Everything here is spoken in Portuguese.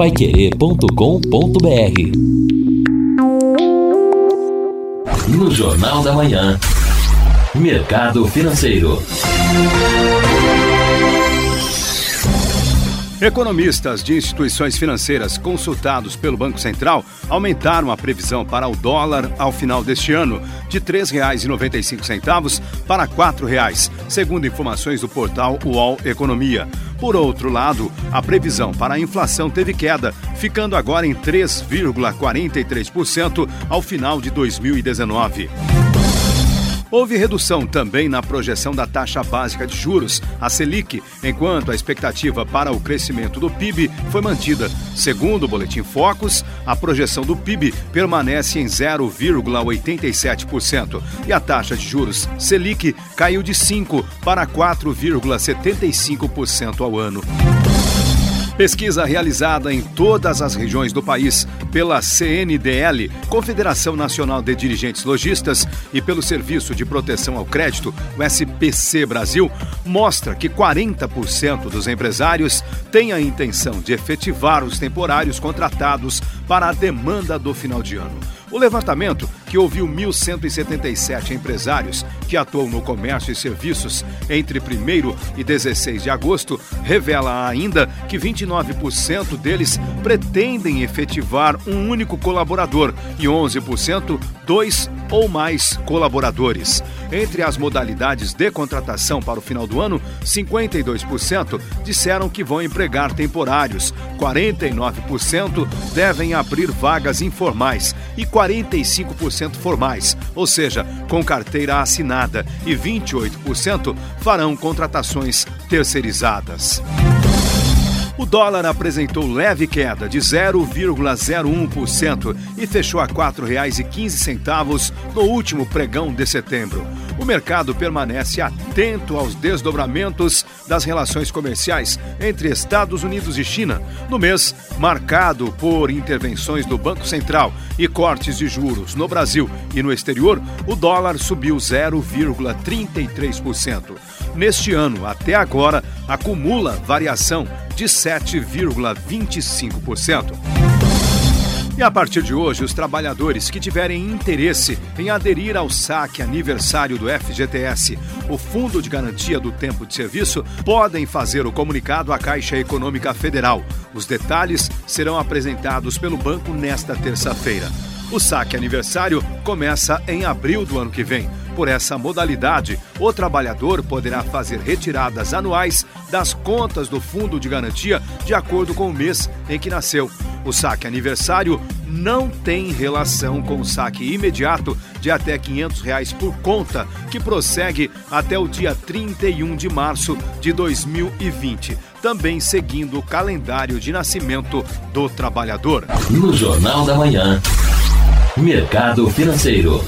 paiquerê.com.br No Jornal da Manhã, Mercado Financeiro. Economistas de instituições financeiras consultados pelo Banco Central aumentaram a previsão para o dólar ao final deste ano de R$ 3,95 para R$ 4,00, segundo informações do portal UOL Economia. Por outro lado, a previsão para a inflação teve queda, ficando agora em 3,43% ao final de 2019. Houve redução também na projeção da taxa básica de juros, a Selic, enquanto a expectativa para o crescimento do PIB foi mantida. Segundo o Boletim Focus, a projeção do PIB permanece em 0,87% e a taxa de juros Selic caiu de 5 para 4,75% ao ano. Pesquisa realizada em todas as regiões do país pela CNDL, Confederação Nacional de Dirigentes Logistas, e pelo Serviço de Proteção ao Crédito, o SPC Brasil, mostra que 40% dos empresários têm a intenção de efetivar os temporários contratados para a demanda do final de ano. O levantamento, que ouviu 1.177 empresários que atuam no comércio e serviços entre 1 e 16 de agosto, revela ainda que 29% deles pretendem efetivar um único colaborador e 11% dois ou mais colaboradores. Entre as modalidades de contratação para o final do ano, 52% disseram que vão empregar temporários, 49% devem abrir vagas informais e 45% formais, ou seja, com carteira assinada, e 28% farão contratações terceirizadas. O dólar apresentou leve queda de 0,01% e fechou a R$ 4,15 no último pregão de setembro. O mercado permanece atento aos desdobramentos das relações comerciais entre Estados Unidos e China, no mês marcado por intervenções do Banco Central e cortes de juros no Brasil e no exterior. O dólar subiu 0,33%. Neste ano, até agora, acumula variação de 7,25%. E a partir de hoje, os trabalhadores que tiverem interesse em aderir ao saque aniversário do FGTS, o Fundo de Garantia do Tempo de Serviço, podem fazer o comunicado à Caixa Econômica Federal. Os detalhes serão apresentados pelo banco nesta terça-feira. O saque aniversário começa em abril do ano que vem. Por essa modalidade, o trabalhador poderá fazer retiradas anuais das contas do fundo de garantia de acordo com o mês em que nasceu. O saque aniversário não tem relação com o saque imediato de até 500 reais por conta, que prossegue até o dia 31 de março de 2020, também seguindo o calendário de nascimento do trabalhador. No Jornal da Manhã, Mercado Financeiro.